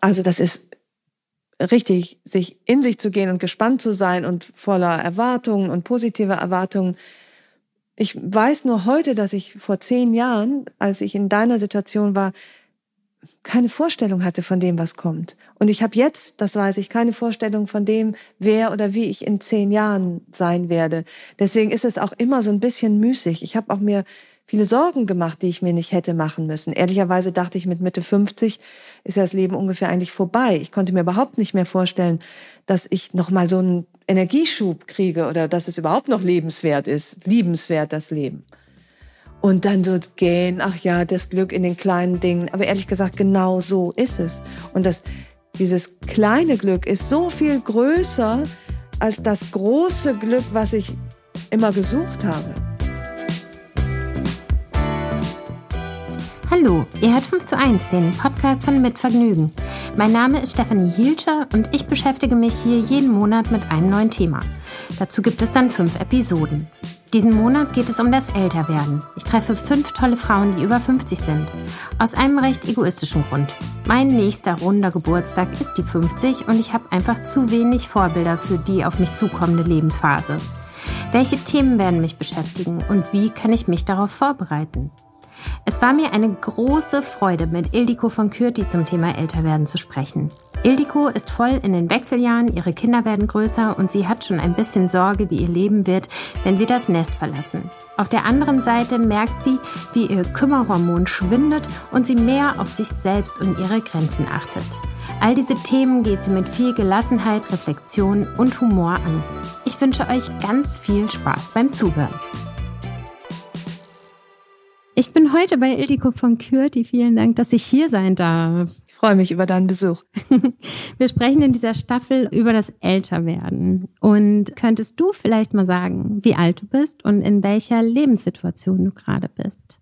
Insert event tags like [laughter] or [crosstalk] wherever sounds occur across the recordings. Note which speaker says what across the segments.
Speaker 1: Also das ist richtig, sich in sich zu gehen und gespannt zu sein und voller Erwartungen und positive Erwartungen. Ich weiß nur heute, dass ich vor zehn Jahren, als ich in deiner Situation war, keine Vorstellung hatte von dem, was kommt. Und ich habe jetzt, das weiß ich, keine Vorstellung von dem, wer oder wie ich in zehn Jahren sein werde. Deswegen ist es auch immer so ein bisschen müßig. Ich habe auch mir viele Sorgen gemacht, die ich mir nicht hätte machen müssen. Ehrlicherweise dachte ich, mit Mitte 50 ist ja das Leben ungefähr eigentlich vorbei. Ich konnte mir überhaupt nicht mehr vorstellen, dass ich noch mal so einen Energieschub kriege oder dass es überhaupt noch lebenswert ist, liebenswert das Leben. Und dann so gehen, ach ja, das Glück in den kleinen Dingen. Aber ehrlich gesagt, genau so ist es. Und das, dieses kleine Glück ist so viel größer als das große Glück, was ich immer gesucht habe.
Speaker 2: Hallo, ihr hört 5 zu 1, den Podcast von Mitvergnügen. Mein Name ist Stefanie Hielscher und ich beschäftige mich hier jeden Monat mit einem neuen Thema. Dazu gibt es dann fünf Episoden. Diesen Monat geht es um das Älterwerden. Ich treffe fünf tolle Frauen, die über 50 sind. Aus einem recht egoistischen Grund. Mein nächster runder Geburtstag ist die 50 und ich habe einfach zu wenig Vorbilder für die auf mich zukommende Lebensphase. Welche Themen werden mich beschäftigen und wie kann ich mich darauf vorbereiten? Es war mir eine große Freude, mit Ildiko von Kürti zum Thema Älterwerden zu sprechen. Ildiko ist voll in den Wechseljahren, ihre Kinder werden größer und sie hat schon ein bisschen Sorge, wie ihr Leben wird, wenn sie das Nest verlassen. Auf der anderen Seite merkt sie, wie ihr Kümmerhormon schwindet und sie mehr auf sich selbst und ihre Grenzen achtet. All diese Themen geht sie mit viel Gelassenheit, Reflexion und Humor an. Ich wünsche euch ganz viel Spaß beim Zuhören. Ich bin heute bei Ildiko von Kürti. Vielen Dank, dass ich hier sein darf.
Speaker 1: Ich freue mich über deinen Besuch. [laughs]
Speaker 2: Wir sprechen in dieser Staffel über das Älterwerden. Und könntest du vielleicht mal sagen, wie alt du bist und in welcher Lebenssituation du gerade bist?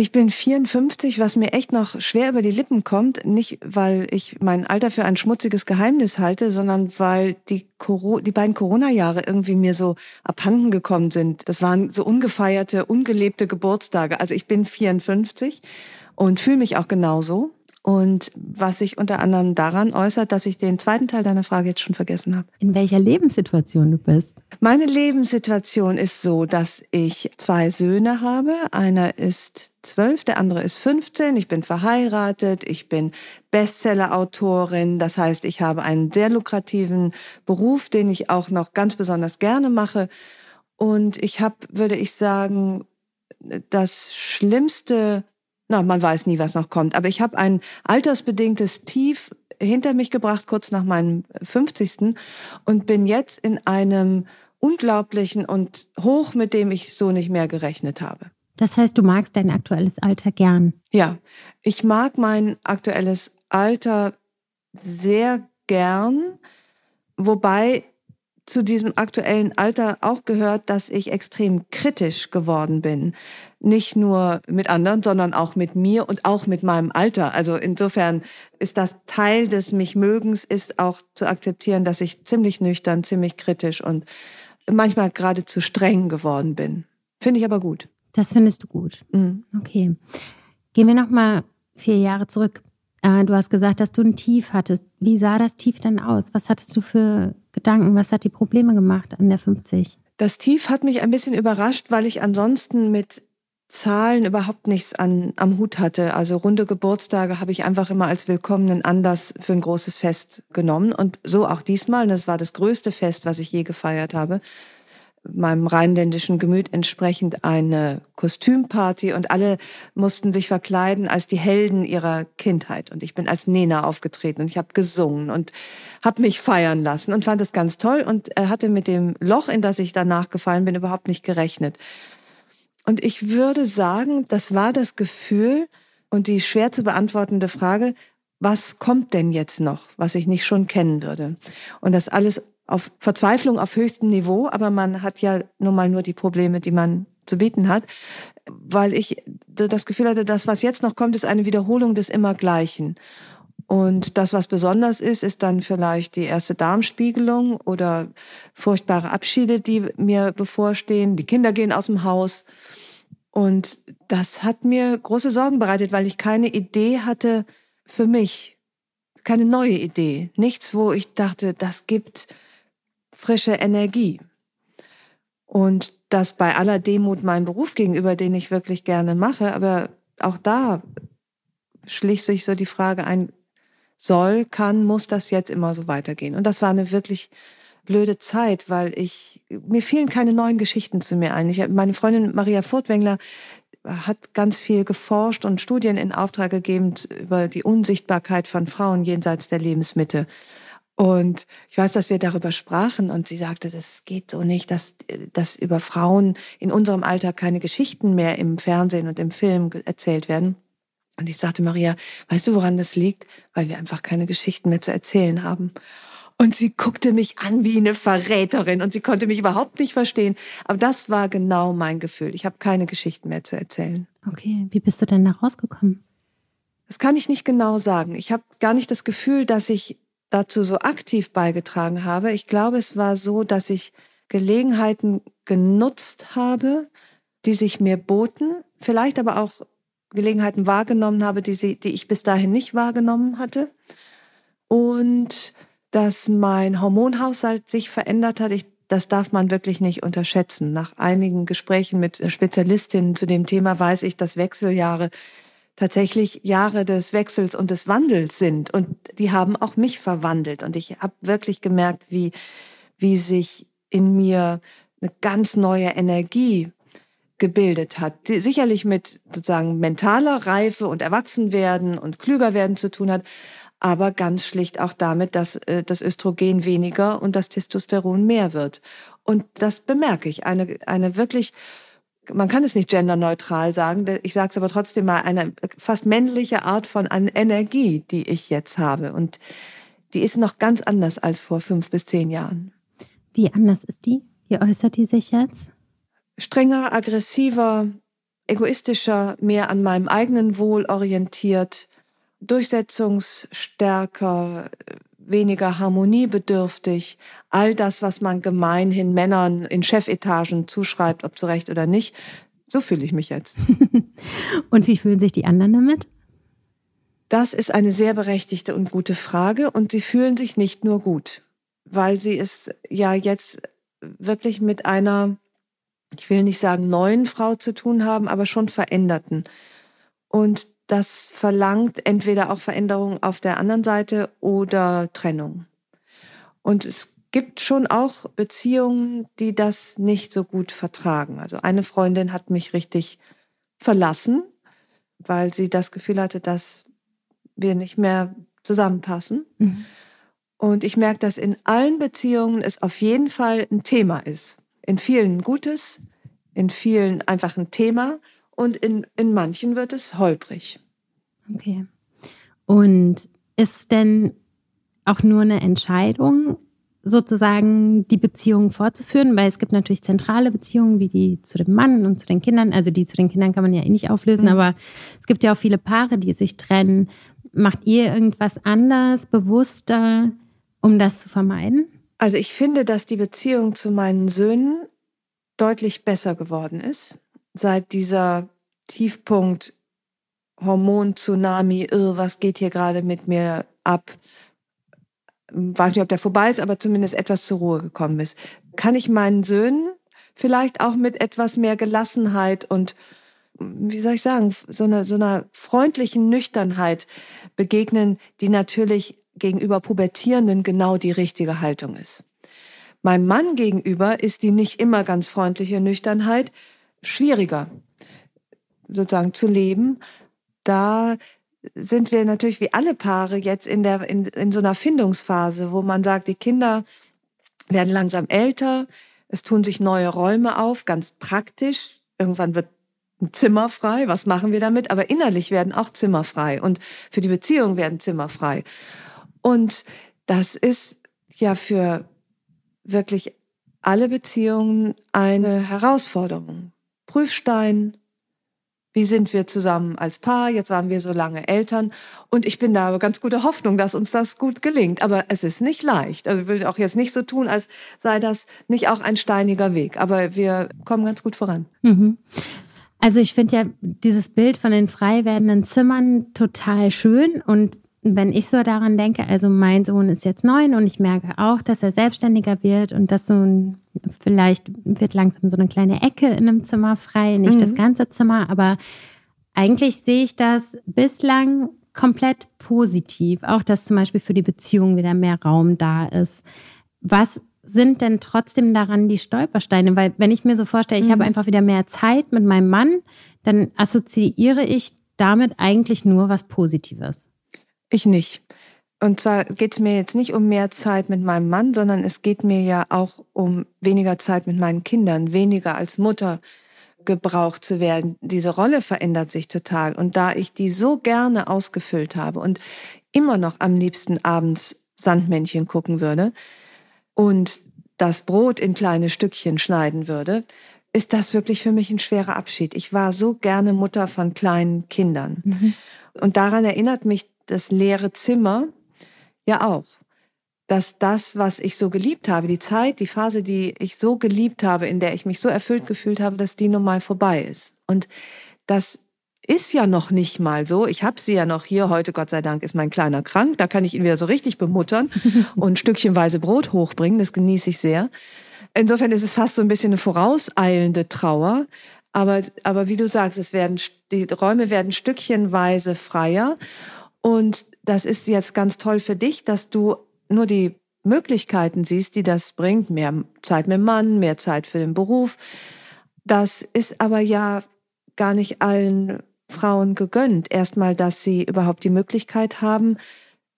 Speaker 1: Ich bin 54, was mir echt noch schwer über die Lippen kommt. Nicht, weil ich mein Alter für ein schmutziges Geheimnis halte, sondern weil die, Coro die beiden Corona-Jahre irgendwie mir so abhanden gekommen sind. Das waren so ungefeierte, ungelebte Geburtstage. Also ich bin 54 und fühle mich auch genauso. Und was sich unter anderem daran äußert, dass ich den zweiten Teil deiner Frage jetzt schon vergessen habe.
Speaker 2: In welcher Lebenssituation du bist?
Speaker 1: Meine Lebenssituation ist so, dass ich zwei Söhne habe. Einer ist zwölf, der andere ist 15. Ich bin verheiratet, ich bin Bestseller-Autorin. Das heißt, ich habe einen sehr lukrativen Beruf, den ich auch noch ganz besonders gerne mache. Und ich habe, würde ich sagen, das schlimmste na, man weiß nie, was noch kommt. Aber ich habe ein altersbedingtes Tief hinter mich gebracht, kurz nach meinem 50. und bin jetzt in einem unglaublichen und hoch, mit dem ich so nicht mehr gerechnet habe.
Speaker 2: Das heißt, du magst dein aktuelles Alter gern?
Speaker 1: Ja, ich mag mein aktuelles Alter sehr gern, wobei zu diesem aktuellen Alter auch gehört, dass ich extrem kritisch geworden bin. Nicht nur mit anderen, sondern auch mit mir und auch mit meinem Alter. Also insofern ist das Teil des Mich-Mögens, ist auch zu akzeptieren, dass ich ziemlich nüchtern, ziemlich kritisch und manchmal geradezu streng geworden bin. Finde ich aber gut.
Speaker 2: Das findest du gut. Mhm. Okay. Gehen wir nochmal vier Jahre zurück. Äh, du hast gesagt, dass du ein Tief hattest. Wie sah das Tief denn aus? Was hattest du für Gedanken? Was hat die Probleme gemacht an der 50?
Speaker 1: Das Tief hat mich ein bisschen überrascht, weil ich ansonsten mit Zahlen überhaupt nichts an, am Hut hatte. Also runde Geburtstage habe ich einfach immer als willkommenen Anlass für ein großes Fest genommen. Und so auch diesmal. Und das war das größte Fest, was ich je gefeiert habe meinem rheinländischen Gemüt entsprechend eine Kostümparty und alle mussten sich verkleiden als die Helden ihrer Kindheit. Und ich bin als Nena aufgetreten und ich habe gesungen und habe mich feiern lassen und fand es ganz toll und er hatte mit dem Loch, in das ich danach gefallen bin, überhaupt nicht gerechnet. Und ich würde sagen, das war das Gefühl und die schwer zu beantwortende Frage, was kommt denn jetzt noch, was ich nicht schon kennen würde? Und das alles auf Verzweiflung auf höchstem Niveau, aber man hat ja nun mal nur die Probleme, die man zu bieten hat, weil ich das Gefühl hatte, das, was jetzt noch kommt, ist eine Wiederholung des Immergleichen. Und das, was besonders ist, ist dann vielleicht die erste Darmspiegelung oder furchtbare Abschiede, die mir bevorstehen. Die Kinder gehen aus dem Haus. Und das hat mir große Sorgen bereitet, weil ich keine Idee hatte für mich, keine neue Idee. Nichts, wo ich dachte, das gibt frische Energie. Und das bei aller Demut meinem Beruf gegenüber, den ich wirklich gerne mache, aber auch da schlich sich so die Frage ein, soll, kann, muss das jetzt immer so weitergehen? Und das war eine wirklich blöde Zeit, weil ich, mir fielen keine neuen Geschichten zu mir ein. Ich, meine Freundin Maria Furtwängler hat ganz viel geforscht und Studien in Auftrag gegeben über die Unsichtbarkeit von Frauen jenseits der Lebensmitte. Und ich weiß, dass wir darüber sprachen und sie sagte, das geht so nicht, dass, dass über Frauen in unserem Alter keine Geschichten mehr im Fernsehen und im Film erzählt werden. Und ich sagte, Maria, weißt du, woran das liegt? Weil wir einfach keine Geschichten mehr zu erzählen haben. Und sie guckte mich an wie eine Verräterin und sie konnte mich überhaupt nicht verstehen. Aber das war genau mein Gefühl. Ich habe keine Geschichten mehr zu erzählen.
Speaker 2: Okay, wie bist du denn da rausgekommen?
Speaker 1: Das kann ich nicht genau sagen. Ich habe gar nicht das Gefühl, dass ich dazu so aktiv beigetragen habe. Ich glaube, es war so, dass ich Gelegenheiten genutzt habe, die sich mir boten, vielleicht aber auch Gelegenheiten wahrgenommen habe, die, sie, die ich bis dahin nicht wahrgenommen hatte. Und dass mein Hormonhaushalt sich verändert hat. Ich, das darf man wirklich nicht unterschätzen. Nach einigen Gesprächen mit Spezialistinnen zu dem Thema weiß ich, dass Wechseljahre tatsächlich Jahre des Wechsels und des Wandels sind. Und die haben auch mich verwandelt. Und ich habe wirklich gemerkt, wie, wie sich in mir eine ganz neue Energie gebildet hat, die sicherlich mit sozusagen mentaler Reife und Erwachsenwerden und klüger werden zu tun hat, aber ganz schlicht auch damit, dass äh, das Östrogen weniger und das Testosteron mehr wird. Und das bemerke ich. Eine, eine wirklich man kann es nicht genderneutral sagen, ich sage es aber trotzdem mal, eine fast männliche Art von Energie, die ich jetzt habe. Und die ist noch ganz anders als vor fünf bis zehn Jahren.
Speaker 2: Wie anders ist die? Wie äußert die sich jetzt?
Speaker 1: Strenger, aggressiver, egoistischer, mehr an meinem eigenen Wohl orientiert, durchsetzungsstärker, weniger harmoniebedürftig, all das, was man gemeinhin Männern in Chefetagen zuschreibt, ob zu Recht oder nicht, so fühle ich mich jetzt. [laughs]
Speaker 2: und wie fühlen sich die anderen damit?
Speaker 1: Das ist eine sehr berechtigte und gute Frage und sie fühlen sich nicht nur gut, weil sie es ja jetzt wirklich mit einer, ich will nicht sagen neuen Frau zu tun haben, aber schon veränderten. Und das verlangt entweder auch Veränderung auf der anderen Seite oder Trennung. Und es gibt schon auch Beziehungen, die das nicht so gut vertragen. Also eine Freundin hat mich richtig verlassen, weil sie das Gefühl hatte, dass wir nicht mehr zusammenpassen. Mhm. Und ich merke, dass in allen Beziehungen es auf jeden Fall ein Thema ist. In vielen ein gutes, in vielen einfach ein Thema und in, in manchen wird es holprig.
Speaker 2: Okay. Und ist denn auch nur eine Entscheidung, sozusagen die Beziehung fortzuführen, weil es gibt natürlich zentrale Beziehungen wie die zu dem Mann und zu den Kindern. Also die zu den Kindern kann man ja eh nicht auflösen, mhm. aber es gibt ja auch viele Paare, die sich trennen. Macht ihr irgendwas anders, bewusster, um das zu vermeiden?
Speaker 1: Also ich finde, dass die Beziehung zu meinen Söhnen deutlich besser geworden ist seit dieser Tiefpunkt Hormon-Tsunami, was geht hier gerade mit mir ab? Weiß nicht, ob der vorbei ist, aber zumindest etwas zur Ruhe gekommen ist. Kann ich meinen Söhnen vielleicht auch mit etwas mehr Gelassenheit und, wie soll ich sagen, so, eine, so einer freundlichen Nüchternheit begegnen, die natürlich gegenüber Pubertierenden genau die richtige Haltung ist. Meinem Mann gegenüber ist die nicht immer ganz freundliche Nüchternheit schwieriger sozusagen zu leben. Da sind wir natürlich wie alle Paare jetzt in, der, in, in so einer Findungsphase, wo man sagt, die Kinder werden langsam älter, es tun sich neue Räume auf, ganz praktisch. Irgendwann wird ein Zimmer frei, was machen wir damit? Aber innerlich werden auch Zimmer frei und für die Beziehung werden Zimmer frei. Und das ist ja für wirklich alle Beziehungen eine Herausforderung. Prüfstein, wie sind wir zusammen als Paar? Jetzt waren wir so lange Eltern und ich bin da ganz gute Hoffnung, dass uns das gut gelingt. Aber es ist nicht leicht. Also ich will auch jetzt nicht so tun, als sei das nicht auch ein steiniger Weg. Aber wir kommen ganz gut voran. Mhm.
Speaker 2: Also ich finde ja dieses Bild von den frei werdenden Zimmern total schön und wenn ich so daran denke, also mein Sohn ist jetzt neun und ich merke auch, dass er selbstständiger wird und dass so ein, vielleicht wird langsam so eine kleine Ecke in einem Zimmer frei, nicht mhm. das ganze Zimmer, aber eigentlich sehe ich das bislang komplett positiv. Auch, dass zum Beispiel für die Beziehung wieder mehr Raum da ist. Was sind denn trotzdem daran die Stolpersteine? Weil wenn ich mir so vorstelle, ich mhm. habe einfach wieder mehr Zeit mit meinem Mann, dann assoziiere ich damit eigentlich nur was Positives.
Speaker 1: Ich nicht. Und zwar geht es mir jetzt nicht um mehr Zeit mit meinem Mann, sondern es geht mir ja auch um weniger Zeit mit meinen Kindern, weniger als Mutter gebraucht zu werden. Diese Rolle verändert sich total. Und da ich die so gerne ausgefüllt habe und immer noch am liebsten abends Sandmännchen gucken würde und das Brot in kleine Stückchen schneiden würde, ist das wirklich für mich ein schwerer Abschied. Ich war so gerne Mutter von kleinen Kindern. Mhm. Und daran erinnert mich das leere Zimmer ja auch. Dass das, was ich so geliebt habe, die Zeit, die Phase, die ich so geliebt habe, in der ich mich so erfüllt gefühlt habe, dass die nun mal vorbei ist. Und das ist ja noch nicht mal so. Ich habe sie ja noch hier. Heute, Gott sei Dank, ist mein Kleiner krank. Da kann ich ihn wieder so richtig bemuttern [laughs] und stückchenweise Brot hochbringen. Das genieße ich sehr. Insofern ist es fast so ein bisschen eine vorauseilende Trauer. Aber, aber wie du sagst, es werden, die Räume werden stückchenweise freier. Und das ist jetzt ganz toll für dich, dass du nur die Möglichkeiten siehst, die das bringt. Mehr Zeit mit dem Mann, mehr Zeit für den Beruf. Das ist aber ja gar nicht allen Frauen gegönnt. Erstmal, dass sie überhaupt die Möglichkeit haben,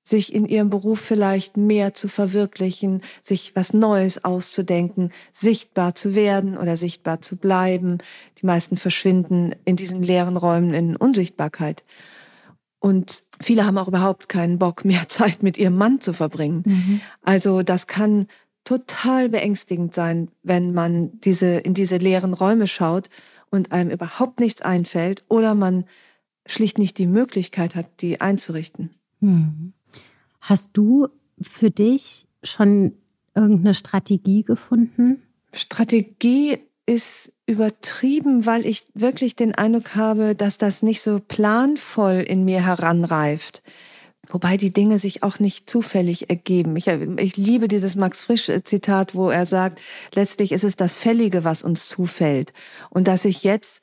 Speaker 1: sich in ihrem Beruf vielleicht mehr zu verwirklichen, sich was Neues auszudenken, sichtbar zu werden oder sichtbar zu bleiben. Die meisten verschwinden in diesen leeren Räumen in Unsichtbarkeit. Und viele haben auch überhaupt keinen Bock, mehr [laughs] Zeit mit ihrem Mann zu verbringen. Mhm. Also das kann total beängstigend sein, wenn man diese, in diese leeren Räume schaut und einem überhaupt nichts einfällt oder man schlicht nicht die Möglichkeit hat, die einzurichten. Mhm.
Speaker 2: Hast du für dich schon irgendeine Strategie gefunden?
Speaker 1: Strategie ist übertrieben, weil ich wirklich den Eindruck habe, dass das nicht so planvoll in mir heranreift. Wobei die Dinge sich auch nicht zufällig ergeben. Ich, ich liebe dieses Max Frisch-Zitat, wo er sagt, letztlich ist es das Fällige, was uns zufällt. Und dass ich jetzt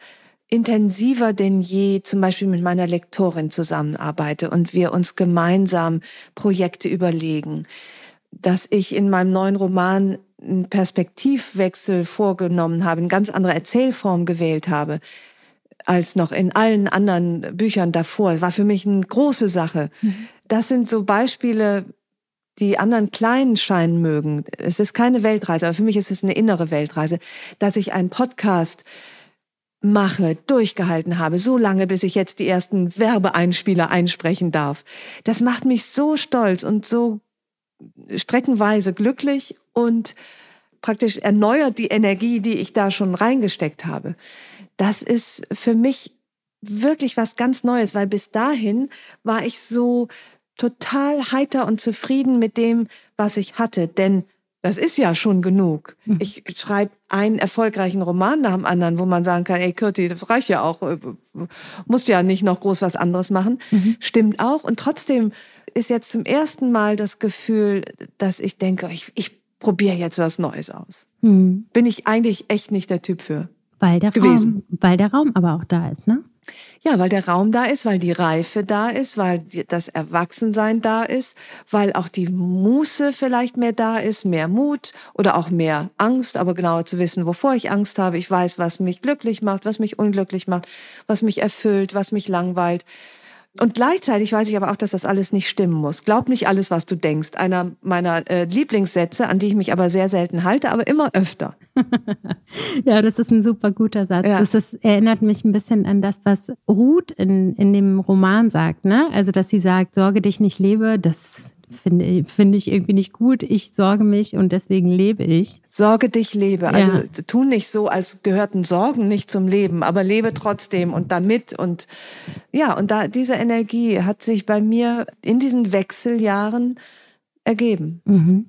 Speaker 1: intensiver denn je zum Beispiel mit meiner Lektorin zusammenarbeite und wir uns gemeinsam Projekte überlegen. Dass ich in meinem neuen Roman einen Perspektivwechsel vorgenommen habe, eine ganz andere Erzählform gewählt habe als noch in allen anderen Büchern davor. war für mich eine große Sache. Mhm. Das sind so Beispiele, die anderen kleinen scheinen mögen. Es ist keine Weltreise, aber für mich ist es eine innere Weltreise, dass ich einen Podcast mache, durchgehalten habe, so lange, bis ich jetzt die ersten Werbeeinspieler einsprechen darf. Das macht mich so stolz und so streckenweise glücklich und praktisch erneuert die Energie, die ich da schon reingesteckt habe. Das ist für mich wirklich was ganz Neues, weil bis dahin war ich so total heiter und zufrieden mit dem, was ich hatte. Denn das ist ja schon genug. Mhm. Ich schreibe einen erfolgreichen Roman nach dem anderen, wo man sagen kann, ey Kürti, das reicht ja auch, musst ja nicht noch groß was anderes machen. Mhm. Stimmt auch. Und trotzdem ist jetzt zum ersten Mal das Gefühl, dass ich denke, ich, ich probiere jetzt was Neues aus. Mhm. Bin ich eigentlich echt nicht der Typ für.
Speaker 2: Weil der
Speaker 1: gewesen.
Speaker 2: Raum, weil der Raum aber auch da ist, ne?
Speaker 1: Ja, weil der Raum da ist, weil die Reife da ist, weil das Erwachsensein da ist, weil auch die Muße vielleicht mehr da ist, mehr Mut oder auch mehr Angst, aber genauer zu wissen, wovor ich Angst habe. Ich weiß, was mich glücklich macht, was mich unglücklich macht, was mich erfüllt, was mich langweilt. Und gleichzeitig weiß ich aber auch, dass das alles nicht stimmen muss. Glaub nicht alles, was du denkst. Einer meiner äh, Lieblingssätze, an die ich mich aber sehr selten halte, aber immer öfter. [laughs]
Speaker 2: ja, das ist ein super guter Satz. Ja. Das ist, erinnert mich ein bisschen an das, was Ruth in, in dem Roman sagt. Ne? Also, dass sie sagt, sorge dich nicht lebe, das finde finde ich irgendwie nicht gut. Ich sorge mich und deswegen lebe ich.
Speaker 1: Sorge dich, lebe. Also ja. tu nicht so, als gehörten Sorgen nicht zum Leben, aber lebe trotzdem und damit und ja, und da diese Energie hat sich bei mir in diesen Wechseljahren ergeben. Mhm.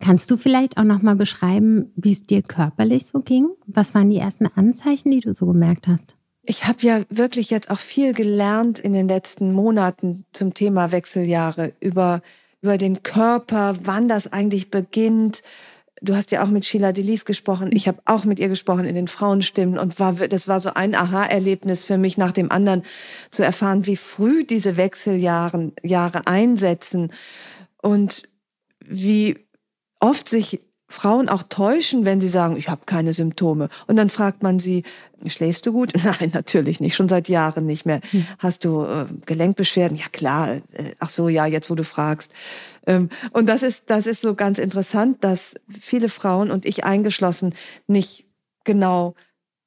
Speaker 2: Kannst du vielleicht auch noch mal beschreiben, wie es dir körperlich so ging? Was waren die ersten Anzeichen, die du so gemerkt hast?
Speaker 1: Ich habe ja wirklich jetzt auch viel gelernt in den letzten Monaten zum Thema Wechseljahre über, über den Körper, wann das eigentlich beginnt. Du hast ja auch mit Sheila Delis gesprochen. Ich habe auch mit ihr gesprochen in den Frauenstimmen und war, das war so ein Aha-Erlebnis für mich nach dem anderen zu erfahren, wie früh diese Wechseljahre Jahre einsetzen und wie oft sich Frauen auch täuschen, wenn sie sagen, ich habe keine Symptome. Und dann fragt man sie, schläfst du gut? [laughs] Nein, natürlich nicht, schon seit Jahren nicht mehr. Hm. Hast du äh, Gelenkbeschwerden? Ja klar. Äh, ach so, ja, jetzt wo du fragst. Ähm, und das ist, das ist so ganz interessant, dass viele Frauen und ich eingeschlossen nicht genau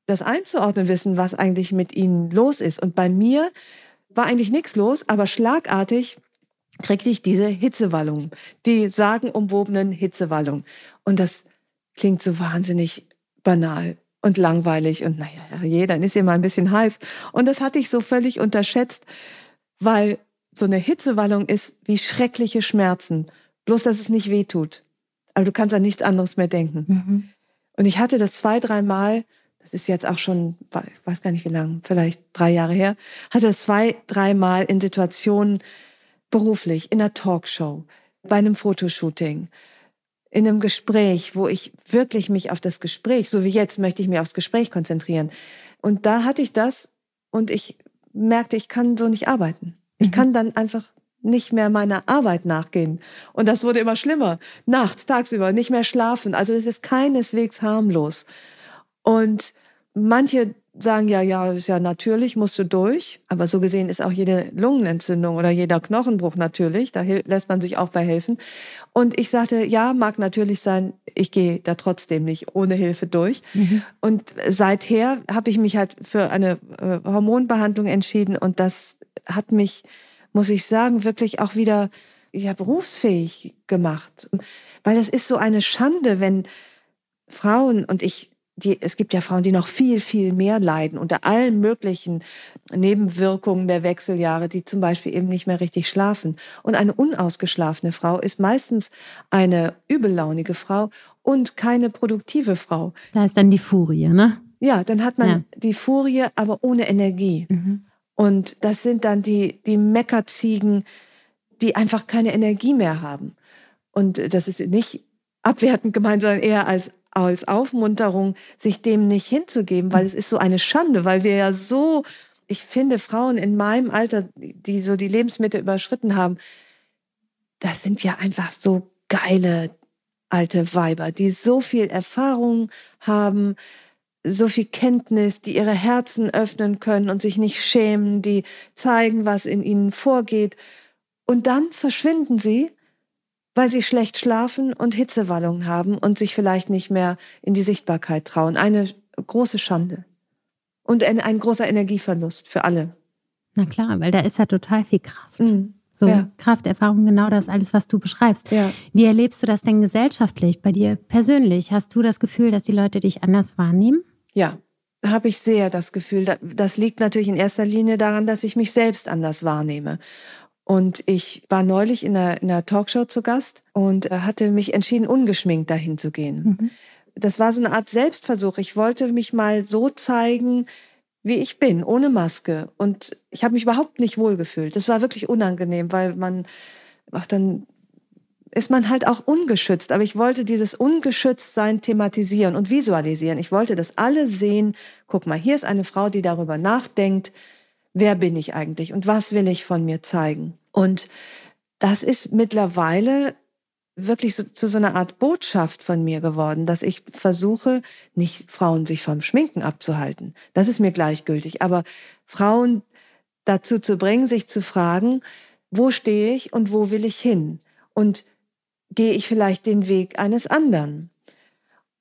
Speaker 1: das einzuordnen wissen, was eigentlich mit ihnen los ist. Und bei mir war eigentlich nichts los, aber schlagartig kriegte ich diese Hitzewallungen, die sagenumwobenen Hitzewallungen. Und das klingt so wahnsinnig banal und langweilig und naja, je, dann ist ihr mal ein bisschen heiß. Und das hatte ich so völlig unterschätzt, weil so eine Hitzewallung ist wie schreckliche Schmerzen, bloß dass es nicht weh tut. Aber du kannst an nichts anderes mehr denken. Mhm. Und ich hatte das zwei, dreimal, das ist jetzt auch schon, ich weiß gar nicht wie lange, vielleicht drei Jahre her, hatte das zwei, dreimal in Situationen, beruflich, in einer Talkshow, bei einem Fotoshooting, in einem Gespräch, wo ich wirklich mich auf das Gespräch, so wie jetzt, möchte ich mich aufs Gespräch konzentrieren. Und da hatte ich das und ich merkte, ich kann so nicht arbeiten. Ich mhm. kann dann einfach nicht mehr meiner Arbeit nachgehen. Und das wurde immer schlimmer. Nachts, tagsüber, nicht mehr schlafen. Also es ist keineswegs harmlos. Und manche sagen ja, ja, ist ja natürlich, musst du durch. Aber so gesehen ist auch jede Lungenentzündung oder jeder Knochenbruch natürlich. Da lässt man sich auch bei helfen. Und ich sagte, ja, mag natürlich sein, ich gehe da trotzdem nicht ohne Hilfe durch. Mhm. Und seither habe ich mich halt für eine äh, Hormonbehandlung entschieden und das hat mich, muss ich sagen, wirklich auch wieder ja, berufsfähig gemacht. Weil es ist so eine Schande, wenn Frauen, und ich die, es gibt ja Frauen, die noch viel, viel mehr leiden unter allen möglichen Nebenwirkungen der Wechseljahre, die zum Beispiel eben nicht mehr richtig schlafen. Und eine unausgeschlafene Frau ist meistens eine übellaunige Frau und keine produktive Frau.
Speaker 2: Da ist dann die Furie, ne?
Speaker 1: Ja, dann hat man ja. die Furie, aber ohne Energie. Mhm. Und das sind dann die, die Meckerziegen, die einfach keine Energie mehr haben. Und das ist nicht abwertend gemeint, sondern eher als als Aufmunterung, sich dem nicht hinzugeben, weil es ist so eine Schande, weil wir ja so, ich finde, Frauen in meinem Alter, die so die Lebensmittel überschritten haben, das sind ja einfach so geile alte Weiber, die so viel Erfahrung haben, so viel Kenntnis, die ihre Herzen öffnen können und sich nicht schämen, die zeigen, was in ihnen vorgeht. Und dann verschwinden sie weil sie schlecht schlafen und Hitzewallungen haben und sich vielleicht nicht mehr in die Sichtbarkeit trauen. Eine große Schande. Und ein, ein großer Energieverlust für alle.
Speaker 2: Na klar, weil da ist ja total viel Kraft. Mhm. So ja. Kraft, Erfahrung, genau das alles, was du beschreibst. Ja. Wie erlebst du das denn gesellschaftlich, bei dir persönlich? Hast du das Gefühl, dass die Leute dich anders wahrnehmen?
Speaker 1: Ja, habe ich sehr das Gefühl. Das liegt natürlich in erster Linie daran, dass ich mich selbst anders wahrnehme. Und ich war neulich in einer, in einer Talkshow zu Gast und äh, hatte mich entschieden, ungeschminkt dahin zu gehen. Mhm. Das war so eine Art Selbstversuch. Ich wollte mich mal so zeigen, wie ich bin, ohne Maske. Und ich habe mich überhaupt nicht wohlgefühlt. Das war wirklich unangenehm, weil man, ach, dann ist man halt auch ungeschützt. Aber ich wollte dieses Ungeschütztsein thematisieren und visualisieren. Ich wollte, dass alle sehen, guck mal, hier ist eine Frau, die darüber nachdenkt, wer bin ich eigentlich und was will ich von mir zeigen. Und das ist mittlerweile wirklich so, zu so einer Art Botschaft von mir geworden, dass ich versuche, nicht Frauen sich vom Schminken abzuhalten. Das ist mir gleichgültig. Aber Frauen dazu zu bringen, sich zu fragen, wo stehe ich und wo will ich hin? Und gehe ich vielleicht den Weg eines anderen?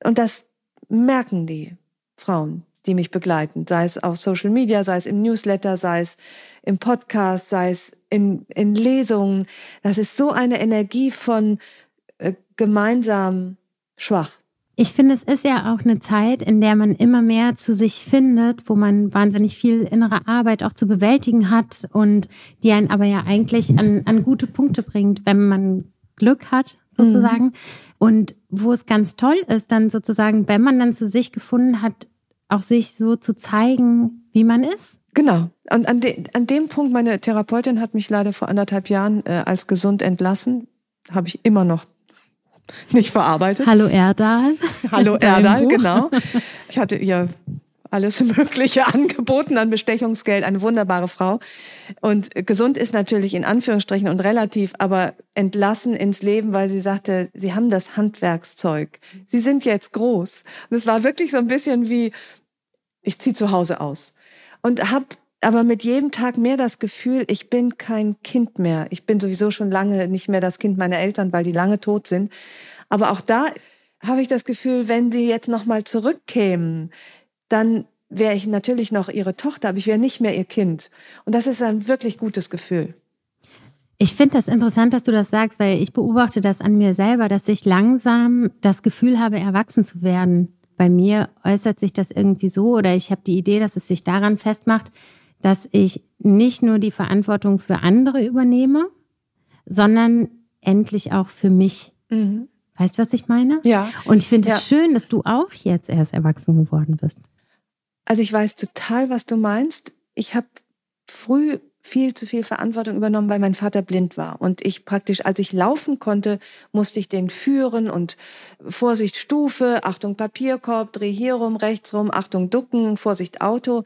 Speaker 1: Und das merken die Frauen die mich begleiten, sei es auf Social Media, sei es im Newsletter, sei es im Podcast, sei es in, in Lesungen. Das ist so eine Energie von äh, gemeinsam schwach.
Speaker 2: Ich finde, es ist ja auch eine Zeit, in der man immer mehr zu sich findet, wo man wahnsinnig viel innere Arbeit auch zu bewältigen hat und die einen aber ja eigentlich an, an gute Punkte bringt, wenn man Glück hat, sozusagen. Mhm. Und wo es ganz toll ist, dann sozusagen, wenn man dann zu sich gefunden hat, auch sich so zu zeigen, wie man ist?
Speaker 1: Genau. Und an, de, an dem Punkt, meine Therapeutin hat mich leider vor anderthalb Jahren äh, als gesund entlassen. Habe ich immer noch [laughs] nicht verarbeitet.
Speaker 2: Hallo Erdal. [laughs]
Speaker 1: Hallo Erdal, genau. [laughs] Ich hatte ihr alles Mögliche angeboten an Bestechungsgeld, eine wunderbare Frau. Und gesund ist natürlich in Anführungsstrichen und relativ, aber entlassen ins Leben, weil sie sagte, sie haben das Handwerkszeug. Sie sind jetzt groß. Und es war wirklich so ein bisschen wie, ich ziehe zu Hause aus. Und habe aber mit jedem Tag mehr das Gefühl, ich bin kein Kind mehr. Ich bin sowieso schon lange nicht mehr das Kind meiner Eltern, weil die lange tot sind. Aber auch da habe ich das Gefühl, wenn sie jetzt noch mal zurückkämen, dann wäre ich natürlich noch ihre Tochter, aber ich wäre nicht mehr ihr Kind. Und das ist ein wirklich gutes Gefühl.
Speaker 2: Ich finde das interessant, dass du das sagst, weil ich beobachte das an mir selber, dass ich langsam das Gefühl habe, erwachsen zu werden. Bei mir äußert sich das irgendwie so oder ich habe die Idee, dass es sich daran festmacht, dass ich nicht nur die Verantwortung für andere übernehme, sondern endlich auch für mich. Mhm. Weißt du, was ich meine?
Speaker 1: Ja.
Speaker 2: Und ich finde es ja. schön, dass du auch jetzt erst erwachsen geworden bist.
Speaker 1: Also ich weiß total, was du meinst. Ich habe früh viel zu viel Verantwortung übernommen, weil mein Vater blind war. Und ich praktisch, als ich laufen konnte, musste ich den führen und Vorsicht Stufe, Achtung Papierkorb, dreh hier rum, rechts rum, Achtung Ducken, Vorsicht Auto.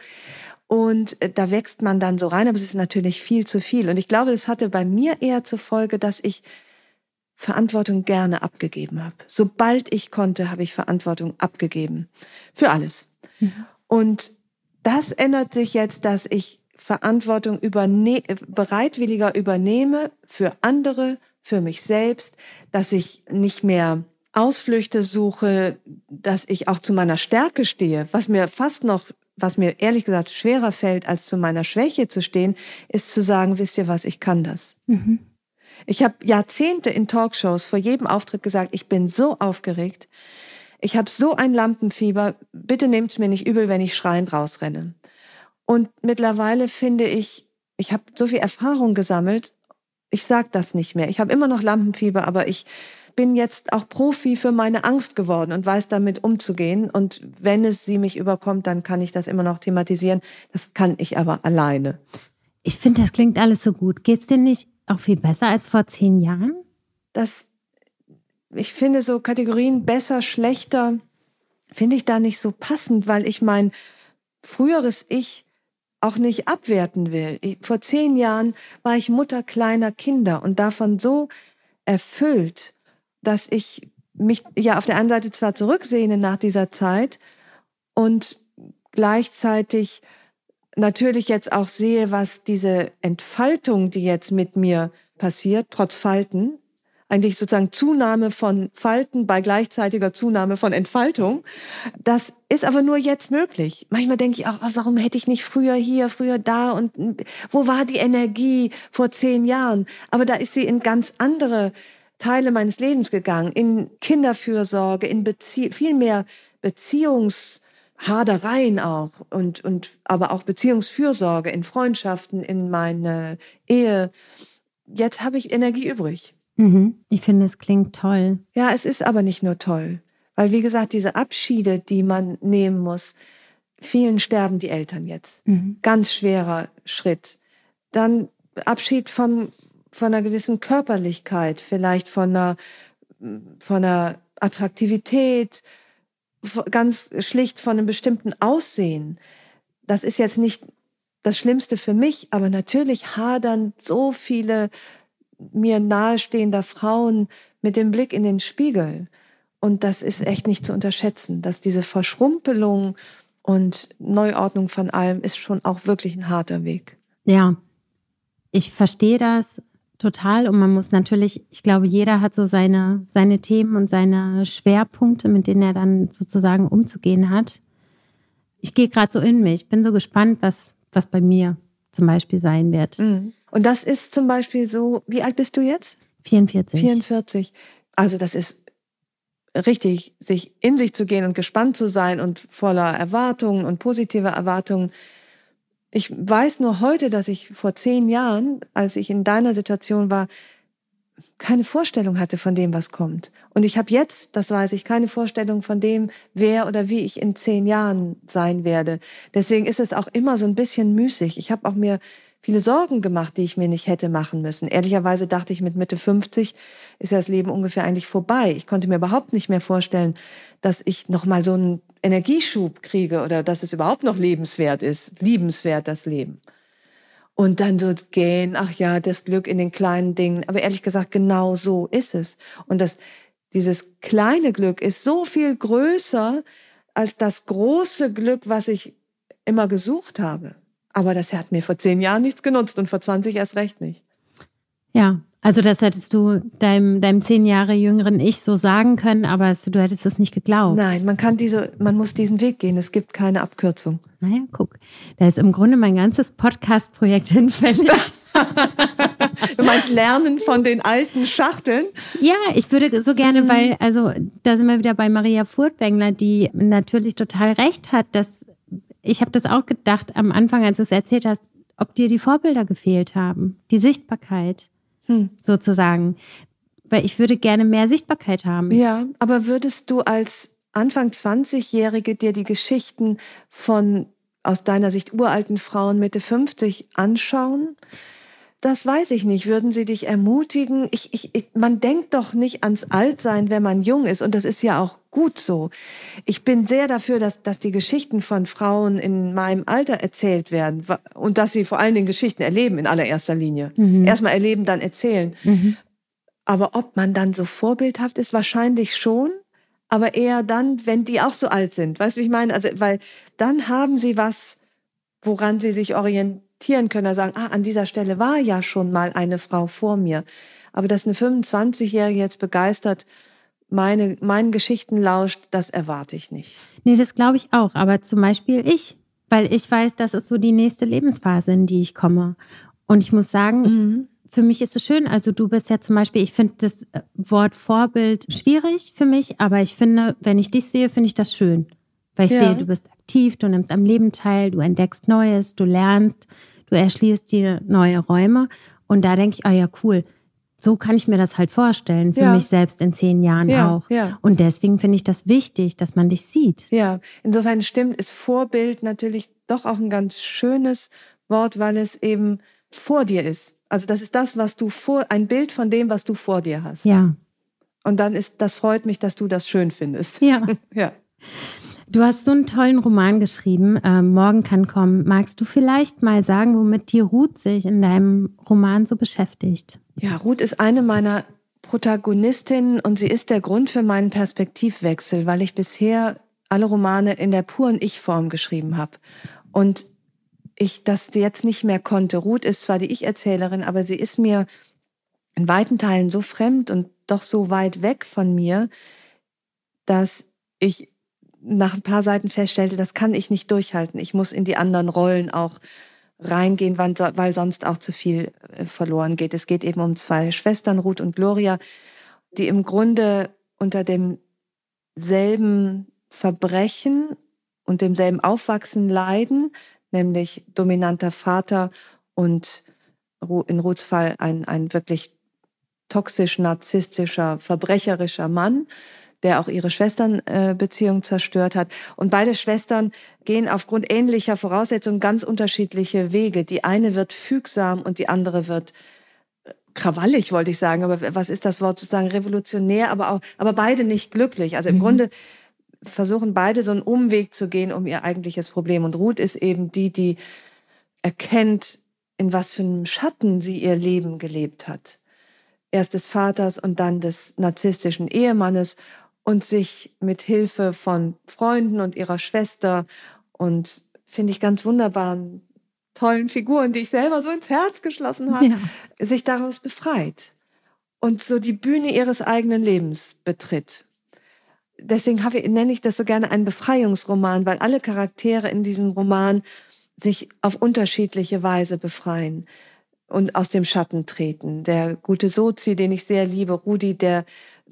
Speaker 1: Und äh, da wächst man dann so rein, aber es ist natürlich viel zu viel. Und ich glaube, es hatte bei mir eher zur Folge, dass ich Verantwortung gerne abgegeben habe. Sobald ich konnte, habe ich Verantwortung abgegeben. Für alles. Mhm. Und das ändert sich jetzt, dass ich Verantwortung überne bereitwilliger übernehme für andere, für mich selbst, dass ich nicht mehr Ausflüchte suche, dass ich auch zu meiner Stärke stehe, was mir fast noch, was mir ehrlich gesagt schwerer fällt, als zu meiner Schwäche zu stehen, ist zu sagen, wisst ihr was, ich kann das. Mhm. Ich habe Jahrzehnte in Talkshows vor jedem Auftritt gesagt, ich bin so aufgeregt, ich habe so ein Lampenfieber, bitte nehmt mir nicht übel, wenn ich schreiend rausrenne. Und mittlerweile finde ich, ich habe so viel Erfahrung gesammelt, ich sage das nicht mehr. Ich habe immer noch Lampenfieber, aber ich bin jetzt auch Profi für meine Angst geworden und weiß damit umzugehen. Und wenn es sie mich überkommt, dann kann ich das immer noch thematisieren. Das kann ich aber alleine.
Speaker 2: Ich finde, das klingt alles so gut. Geht's dir nicht auch viel besser als vor zehn Jahren?
Speaker 1: Das ich finde so Kategorien besser, schlechter, finde ich da nicht so passend, weil ich mein früheres Ich auch nicht abwerten will. Vor zehn Jahren war ich Mutter kleiner Kinder und davon so erfüllt, dass ich mich ja auf der einen Seite zwar zurücksehne nach dieser Zeit und gleichzeitig natürlich jetzt auch sehe, was diese Entfaltung, die jetzt mit mir passiert, trotz Falten, eigentlich sozusagen Zunahme von Falten bei gleichzeitiger Zunahme von Entfaltung. Das ist aber nur jetzt möglich. Manchmal denke ich auch, oh, warum hätte ich nicht früher hier, früher da und wo war die Energie vor zehn Jahren? Aber da ist sie in ganz andere Teile meines Lebens gegangen, in Kinderfürsorge, in Bezie viel mehr Beziehungshadereien auch und, und aber auch Beziehungsfürsorge in Freundschaften, in meine Ehe. Jetzt habe ich Energie übrig.
Speaker 2: Mhm. Ich finde, es klingt toll.
Speaker 1: Ja, es ist aber nicht nur toll. Weil, wie gesagt, diese Abschiede, die man nehmen muss, vielen sterben die Eltern jetzt. Mhm. Ganz schwerer Schritt. Dann Abschied von, von einer gewissen Körperlichkeit, vielleicht von einer, von einer Attraktivität, ganz schlicht von einem bestimmten Aussehen. Das ist jetzt nicht das Schlimmste für mich, aber natürlich hadern so viele mir nahestehender Frauen mit dem Blick in den Spiegel. Und das ist echt nicht zu unterschätzen, dass diese Verschrumpelung und Neuordnung von allem ist schon auch wirklich ein harter Weg.
Speaker 2: Ja, ich verstehe das total und man muss natürlich, ich glaube, jeder hat so seine, seine Themen und seine Schwerpunkte, mit denen er dann sozusagen umzugehen hat. Ich gehe gerade so in mich, bin so gespannt, was, was bei mir zum Beispiel sein wird.
Speaker 1: Mhm. Und das ist zum Beispiel so, wie alt bist du jetzt?
Speaker 2: 44.
Speaker 1: 44. Also das ist richtig, sich in sich zu gehen und gespannt zu sein und voller Erwartungen und positiver Erwartungen. Ich weiß nur heute, dass ich vor zehn Jahren, als ich in deiner Situation war, keine Vorstellung hatte von dem, was kommt. Und ich habe jetzt, das weiß ich, keine Vorstellung von dem, wer oder wie ich in zehn Jahren sein werde. Deswegen ist es auch immer so ein bisschen müßig. Ich habe auch mir viele Sorgen gemacht, die ich mir nicht hätte machen müssen. Ehrlicherweise dachte ich, mit Mitte 50 ist ja das Leben ungefähr eigentlich vorbei. Ich konnte mir überhaupt nicht mehr vorstellen, dass ich noch mal so einen Energieschub kriege oder dass es überhaupt noch lebenswert ist, liebenswert das Leben. Und dann so gehen, ach ja, das Glück in den kleinen Dingen. Aber ehrlich gesagt, genau so ist es. Und das, dieses kleine Glück ist so viel größer als das große Glück, was ich immer gesucht habe. Aber das hat mir vor zehn Jahren nichts genutzt und vor 20 erst recht nicht.
Speaker 2: Ja, also das hättest du deinem, deinem zehn Jahre jüngeren Ich so sagen können, aber du hättest es nicht geglaubt.
Speaker 1: Nein, man kann diese, man muss diesen Weg gehen. Es gibt keine Abkürzung.
Speaker 2: Naja, guck. Da ist im Grunde mein ganzes Podcast-Projekt [laughs] hinfällig.
Speaker 1: du meinst Lernen von den alten Schachteln?
Speaker 2: Ja, ich würde so gerne, mhm. weil, also da sind wir wieder bei Maria Furtwängler, die natürlich total recht hat, dass ich habe das auch gedacht am Anfang, als du es erzählt hast, ob dir die Vorbilder gefehlt haben, die Sichtbarkeit hm. sozusagen. Weil ich würde gerne mehr Sichtbarkeit haben.
Speaker 1: Ja, aber würdest du als Anfang 20-Jährige dir die Geschichten von aus deiner Sicht uralten Frauen Mitte 50 anschauen? Das weiß ich nicht. Würden sie dich ermutigen? Ich, ich, ich, man denkt doch nicht ans Altsein, wenn man jung ist. Und das ist ja auch gut so. Ich bin sehr dafür, dass, dass die Geschichten von Frauen in meinem Alter erzählt werden. Und dass sie vor allen Dingen Geschichten erleben in allererster Linie. Mhm. Erstmal erleben, dann erzählen. Mhm. Aber ob man dann so vorbildhaft ist, wahrscheinlich schon. Aber eher dann, wenn die auch so alt sind. Weißt du, wie ich meine? Also, weil dann haben sie was, woran sie sich orientieren reflektieren können, sagen, ah, an dieser Stelle war ja schon mal eine Frau vor mir. Aber dass eine 25-Jährige jetzt begeistert meine, meinen Geschichten lauscht, das erwarte ich nicht.
Speaker 2: Nee, das glaube ich auch. Aber zum Beispiel ich, weil ich weiß, das ist so die nächste Lebensphase, in die ich komme. Und ich muss sagen, mhm. für mich ist es schön. Also du bist ja zum Beispiel, ich finde das Wort Vorbild schwierig für mich, aber ich finde, wenn ich dich sehe, finde ich das schön. Weil ich ja. sehe, du bist aktiv, du nimmst am Leben teil, du entdeckst Neues, du lernst, du erschließt dir neue Räume. Und da denke ich, ah ja, cool. So kann ich mir das halt vorstellen, für ja. mich selbst in zehn Jahren ja, auch. Ja. Und deswegen finde ich das wichtig, dass man dich sieht.
Speaker 1: Ja, insofern stimmt, ist Vorbild natürlich doch auch ein ganz schönes Wort, weil es eben vor dir ist. Also das ist das, was du vor, ein Bild von dem, was du vor dir hast.
Speaker 2: Ja.
Speaker 1: Und dann ist, das freut mich, dass du das schön findest.
Speaker 2: Ja. [laughs] ja. Du hast so einen tollen Roman geschrieben, äh, Morgen kann kommen. Magst du vielleicht mal sagen, womit die Ruth sich in deinem Roman so beschäftigt?
Speaker 1: Ja, Ruth ist eine meiner Protagonistinnen und sie ist der Grund für meinen Perspektivwechsel, weil ich bisher alle Romane in der puren Ich-Form geschrieben habe. Und ich das jetzt nicht mehr konnte. Ruth ist zwar die Ich-Erzählerin, aber sie ist mir in weiten Teilen so fremd und doch so weit weg von mir, dass ich nach ein paar Seiten feststellte, das kann ich nicht durchhalten. Ich muss in die anderen Rollen auch reingehen, weil sonst auch zu viel äh, verloren geht. Es geht eben um zwei Schwestern, Ruth und Gloria, die im Grunde unter demselben Verbrechen und demselben Aufwachsen leiden, nämlich dominanter Vater und in Ruths Fall ein, ein wirklich toxisch, narzisstischer, verbrecherischer Mann, der auch ihre Schwesternbeziehung äh, zerstört hat. Und beide Schwestern gehen aufgrund ähnlicher Voraussetzungen ganz unterschiedliche Wege. Die eine wird fügsam und die andere wird äh, krawallig, wollte ich sagen. Aber was ist das Wort sozusagen revolutionär, aber auch, aber beide nicht glücklich. Also im mhm. Grunde versuchen beide so einen Umweg zu gehen um ihr eigentliches Problem. Und Ruth ist eben die, die erkennt, in was für einem Schatten sie ihr Leben gelebt hat. Erst des Vaters und dann des narzisstischen Ehemannes und sich mit Hilfe von Freunden und ihrer Schwester und finde ich ganz wunderbaren, tollen Figuren, die ich selber so ins Herz geschlossen habe, ja. sich daraus befreit und so die Bühne ihres eigenen Lebens betritt. Deswegen habe, nenne ich das so gerne einen Befreiungsroman, weil alle Charaktere in diesem Roman sich auf unterschiedliche Weise befreien und aus dem Schatten treten. Der gute Sozi, den ich sehr liebe, Rudi, der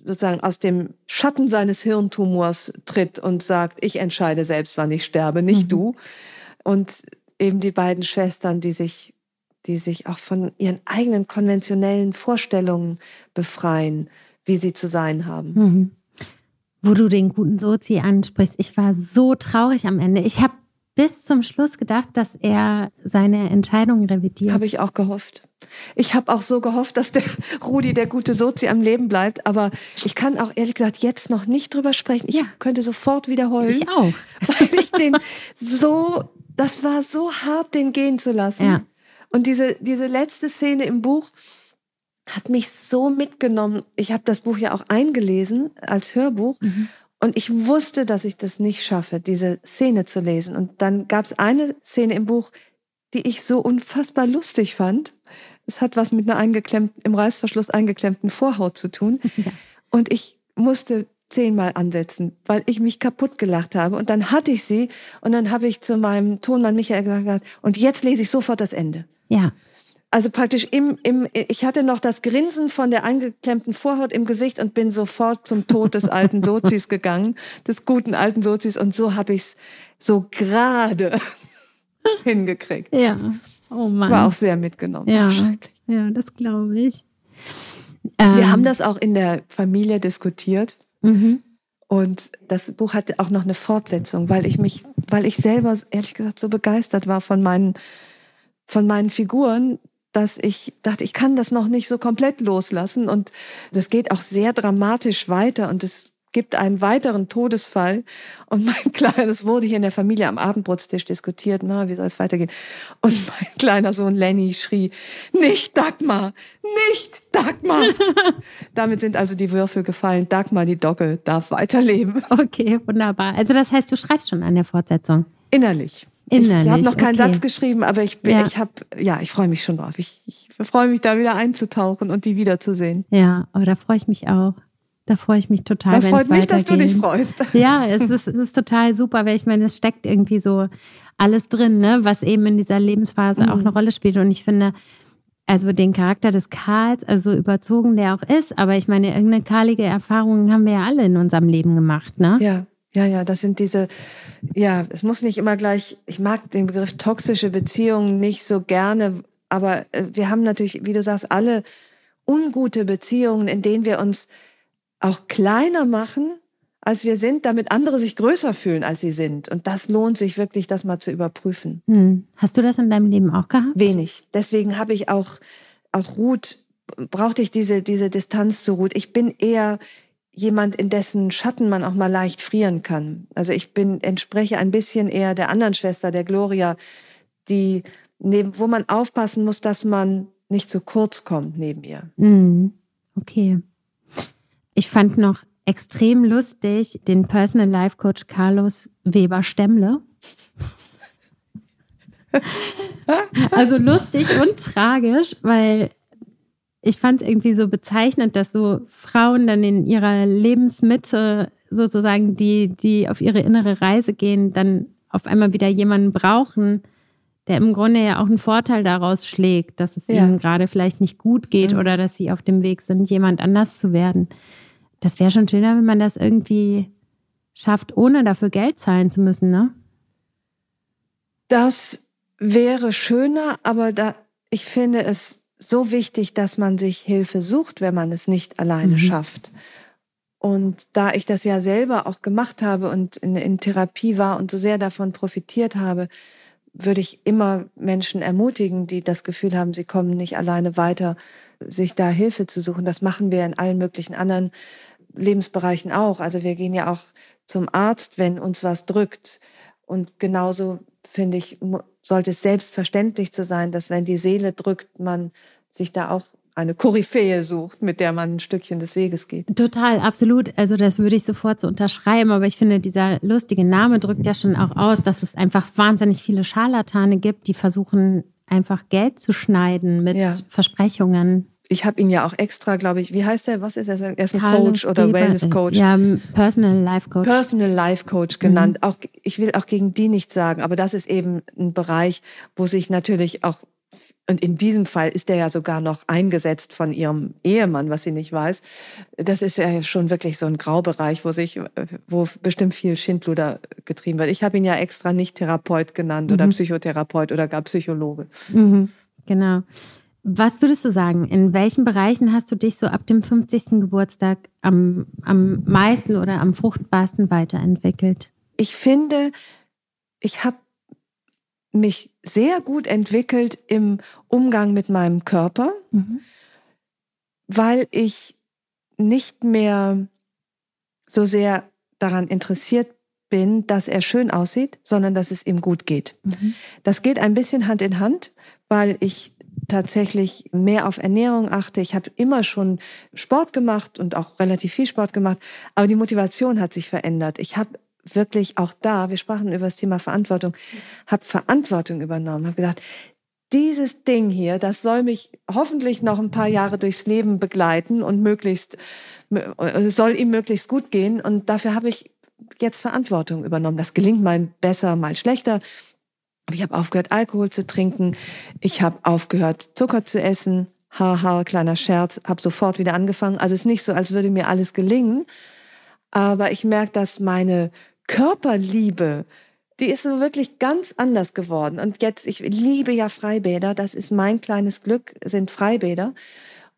Speaker 1: sozusagen aus dem Schatten seines Hirntumors tritt und sagt, ich entscheide selbst, wann ich sterbe, nicht mhm. du. Und eben die beiden Schwestern, die sich die sich auch von ihren eigenen konventionellen Vorstellungen befreien, wie sie zu sein haben. Mhm.
Speaker 2: Wo du den guten Sozi ansprichst, ich war so traurig am Ende. Ich habe bis zum Schluss gedacht, dass er seine Entscheidung revidiert.
Speaker 1: Habe ich auch gehofft. Ich habe auch so gehofft, dass der [laughs] Rudi, der gute Sozi, am Leben bleibt. Aber ich kann auch ehrlich gesagt jetzt noch nicht drüber sprechen. Ich ja. könnte sofort wiederholen.
Speaker 2: Ich auch. [laughs]
Speaker 1: Weil ich den so, das war so hart, den gehen zu lassen. Ja. Und diese, diese letzte Szene im Buch hat mich so mitgenommen. Ich habe das Buch ja auch eingelesen als Hörbuch. Mhm. Und ich wusste, dass ich das nicht schaffe, diese Szene zu lesen. Und dann gab es eine Szene im Buch, die ich so unfassbar lustig fand. Es hat was mit einer eingeklemmten, im Reißverschluss eingeklemmten Vorhaut zu tun. [laughs] Ja. Und ich musste zehnmal ansetzen, weil ich mich kaputt gelacht habe. Und dann hatte ich sie und dann habe ich zu meinem Tonmann Michael gesagt, und jetzt lese ich sofort das Ende.
Speaker 2: Ja.
Speaker 1: Also praktisch im, im, ich hatte noch das Grinsen von der eingeklemmten Vorhaut im Gesicht und bin sofort zum Tod des alten Sozis [laughs] gegangen, des guten alten Sozis. Und so habe ich es so gerade [laughs] hingekriegt.
Speaker 2: Ja. Oh Mann.
Speaker 1: War auch sehr mitgenommen.
Speaker 2: Ja, ja das glaube ich.
Speaker 1: Wir ähm. haben das auch in der Familie diskutiert. Mhm. Und das Buch hatte auch noch eine Fortsetzung, weil ich mich, weil ich selber ehrlich gesagt so begeistert war von meinen, von meinen Figuren, dass ich dachte, ich kann das noch nicht so komplett loslassen. Und das geht auch sehr dramatisch weiter und es gibt einen weiteren Todesfall. Und mein [laughs] Kleiner, das wurde hier in der Familie am Abendbrotstisch diskutiert, na, wie soll es weitergehen? Und mein [laughs] kleiner Sohn Lenny schrie, nicht Dagmar, nicht Dagmar. [laughs] Damit sind also die Würfel gefallen. Dagmar, die Dogge, darf weiterleben.
Speaker 2: Okay, wunderbar. Also das heißt, du schreibst schon an der Fortsetzung?
Speaker 1: Innerlich. Innerlich. Ich habe noch keinen okay. Satz geschrieben, aber ich, ja. ich habe, ja, ich freue mich schon drauf. Ich, ich freue mich, da wieder einzutauchen und die wiederzusehen.
Speaker 2: Ja, aber da freue ich mich auch. Da freue ich mich total.
Speaker 1: Das freut mich, dass du dich freust. [laughs]
Speaker 2: Ja, es ist, es ist total super, weil ich meine, es steckt irgendwie so alles drin, ne, was eben in dieser Lebensphase mhm. auch eine Rolle spielt. Und ich finde, also den Charakter des Karls, also überzogen der auch ist, aber ich meine, irgendeine karlige Erfahrung haben wir ja alle in unserem Leben gemacht, ne?
Speaker 1: Ja. Ja, ja, das sind diese, ja, es muss nicht immer gleich, ich mag den Begriff toxische Beziehungen nicht so gerne, aber äh, wir haben natürlich, wie du sagst, alle ungute Beziehungen, in denen wir uns auch kleiner machen, als wir sind, damit andere sich größer fühlen, als sie sind. Und das lohnt sich wirklich, das mal zu überprüfen.
Speaker 2: Hm. Hast du das in deinem Leben auch gehabt?
Speaker 1: Wenig. Deswegen habe ich auch, auch Ruth, brauchte ich diese, diese Distanz zu Ruth. Ich bin eher jemand, in dessen Schatten man auch mal leicht frieren kann. Also ich bin, entspreche ein bisschen eher der anderen Schwester, der Gloria, die, neben, wo man aufpassen muss, dass man nicht zu kurz kommt neben ihr.
Speaker 2: Hm. Okay. Ich fand noch extrem lustig den Personal Life Coach Carlos Weber Stemmle. [laughs] also lustig und tragisch, weil ich fand es irgendwie so bezeichnend, dass so Frauen dann in ihrer Lebensmitte sozusagen, die, die auf ihre innere Reise gehen, dann auf einmal wieder jemanden brauchen, der im Grunde ja auch einen Vorteil daraus schlägt, dass es ja. ihnen gerade vielleicht nicht gut geht mhm. oder dass sie auf dem Weg sind, jemand anders zu werden. Das wäre schon schöner, wenn man das irgendwie schafft, ohne dafür Geld zahlen zu müssen, ne?
Speaker 1: Das wäre schöner, aber da, ich finde es so wichtig, dass man sich Hilfe sucht, wenn man es nicht alleine mhm. schafft. Und da ich das ja selber auch gemacht habe und in, in Therapie war und so sehr davon profitiert habe, würde ich immer Menschen ermutigen, die das Gefühl haben, sie kommen nicht alleine weiter, sich da Hilfe zu suchen. Das machen wir in allen möglichen anderen Lebensbereichen auch. Also wir gehen ja auch zum Arzt, wenn uns was drückt. Und genauso finde ich, sollte es selbstverständlich zu sein, dass wenn die Seele drückt, man sich da auch eine Koryphäe sucht, mit der man ein Stückchen des Weges geht.
Speaker 2: Total, absolut. Also das würde ich sofort so unterschreiben. Aber ich finde, dieser lustige Name drückt ja schon auch aus, dass es einfach wahnsinnig viele Scharlatane gibt, die versuchen einfach Geld zu schneiden mit ja. Versprechungen
Speaker 1: ich habe ihn ja auch extra, glaube ich, wie heißt der? Was ist er? Er ist ein Carlos Coach oder Weber, Wellness Coach.
Speaker 2: Ja, Personal Life Coach.
Speaker 1: Personal Life Coach genannt. Mhm. Auch ich will auch gegen die nichts sagen, aber das ist eben ein Bereich, wo sich natürlich auch und in diesem Fall ist er ja sogar noch eingesetzt von ihrem Ehemann, was sie nicht weiß. Das ist ja schon wirklich so ein Graubereich, wo sich, wo bestimmt viel Schindluder getrieben wird. Ich habe ihn ja extra nicht Therapeut genannt mhm. oder Psychotherapeut oder gar Psychologe.
Speaker 2: Mhm. Genau. Was würdest du sagen? In welchen Bereichen hast du dich so ab dem 50. Geburtstag am, am meisten oder am fruchtbarsten weiterentwickelt?
Speaker 1: Ich finde, ich habe mich sehr gut entwickelt im Umgang mit meinem Körper, mhm. weil ich nicht mehr so sehr daran interessiert bin, dass er schön aussieht, sondern dass es ihm gut geht. Mhm. Das geht ein bisschen Hand in Hand, weil ich tatsächlich mehr auf Ernährung achte. Ich habe immer schon Sport gemacht und auch relativ viel Sport gemacht, aber die Motivation hat sich verändert. Ich habe wirklich auch da, wir sprachen über das Thema Verantwortung, habe Verantwortung übernommen, habe gesagt, dieses Ding hier, das soll mich hoffentlich noch ein paar Jahre durchs Leben begleiten und möglichst soll ihm möglichst gut gehen und dafür habe ich jetzt Verantwortung übernommen. Das gelingt mal besser, mal schlechter. Ich habe aufgehört, Alkohol zu trinken. Ich habe aufgehört, Zucker zu essen. Haha, kleiner Scherz, habe sofort wieder angefangen. Also es ist nicht so, als würde mir alles gelingen. Aber ich merke, dass meine Körperliebe, die ist so wirklich ganz anders geworden. Und jetzt, ich liebe ja Freibäder. Das ist mein kleines Glück, sind Freibäder.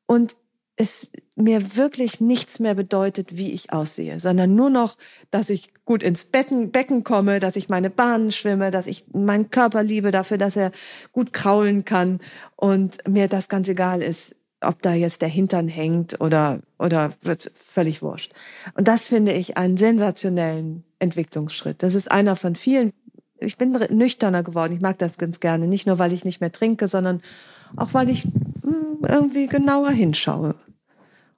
Speaker 1: Und es mir wirklich nichts mehr bedeutet, wie ich aussehe, sondern nur noch, dass ich gut ins Becken, Becken komme, dass ich meine Bahnen schwimme, dass ich meinen Körper liebe dafür, dass er gut kraulen kann und mir das ganz egal ist, ob da jetzt der Hintern hängt oder, oder wird völlig wurscht. Und das finde ich einen sensationellen Entwicklungsschritt. Das ist einer von vielen. Ich bin nüchterner geworden. Ich mag das ganz gerne. Nicht nur, weil ich nicht mehr trinke, sondern auch, weil ich hm, irgendwie genauer hinschaue.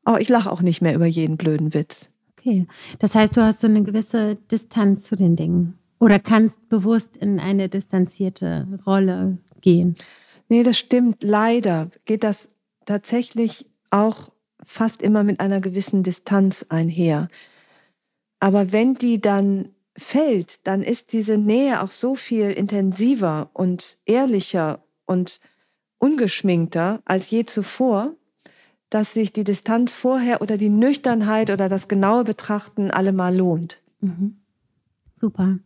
Speaker 1: Oh, ich lache auch nicht mehr über jeden blöden Witz.
Speaker 2: Okay. Das heißt, du hast so eine gewisse Distanz zu den Dingen. Oder kannst bewusst in eine distanzierte Rolle gehen.
Speaker 1: Nee, das stimmt. Leider geht das tatsächlich auch fast immer mit einer gewissen Distanz einher. Aber wenn die dann fällt, dann ist diese Nähe auch so viel intensiver und ehrlicher und ungeschminkter als je zuvor, dass sich die Distanz vorher oder die Nüchternheit oder das genaue Betrachten allemal lohnt. Mhm.
Speaker 2: Super.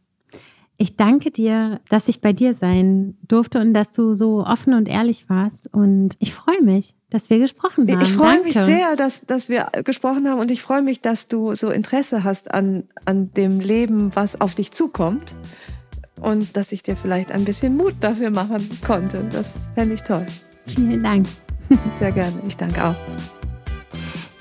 Speaker 2: Ich danke dir, dass ich bei dir sein durfte und dass du so offen und ehrlich warst. Und ich freue mich, dass wir gesprochen haben.
Speaker 1: Ich freue mich sehr, dass, dass wir gesprochen haben und ich freue mich, dass du so Interesse hast an, an dem Leben, was auf dich zukommt. Und dass ich dir vielleicht ein bisschen Mut dafür machen konnte. Das fände ich toll.
Speaker 2: Vielen Dank. [laughs]
Speaker 1: Sehr gerne, ich danke auch.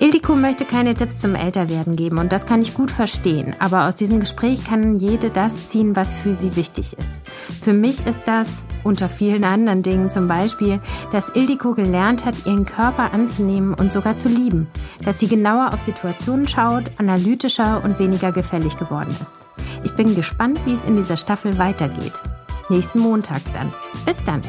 Speaker 2: Ildiko möchte keine Tipps zum Älterwerden geben und das kann ich gut verstehen. Aber aus diesem Gespräch kann jede das ziehen, was für sie wichtig ist. Für mich ist das, unter vielen anderen Dingen zum Beispiel, dass Ildiko gelernt hat, ihren Körper anzunehmen und sogar zu lieben. Dass sie genauer auf Situationen schaut, analytischer und weniger gefällig geworden ist. Ich bin gespannt, wie es in dieser Staffel weitergeht. Nächsten Montag dann. Bis dann.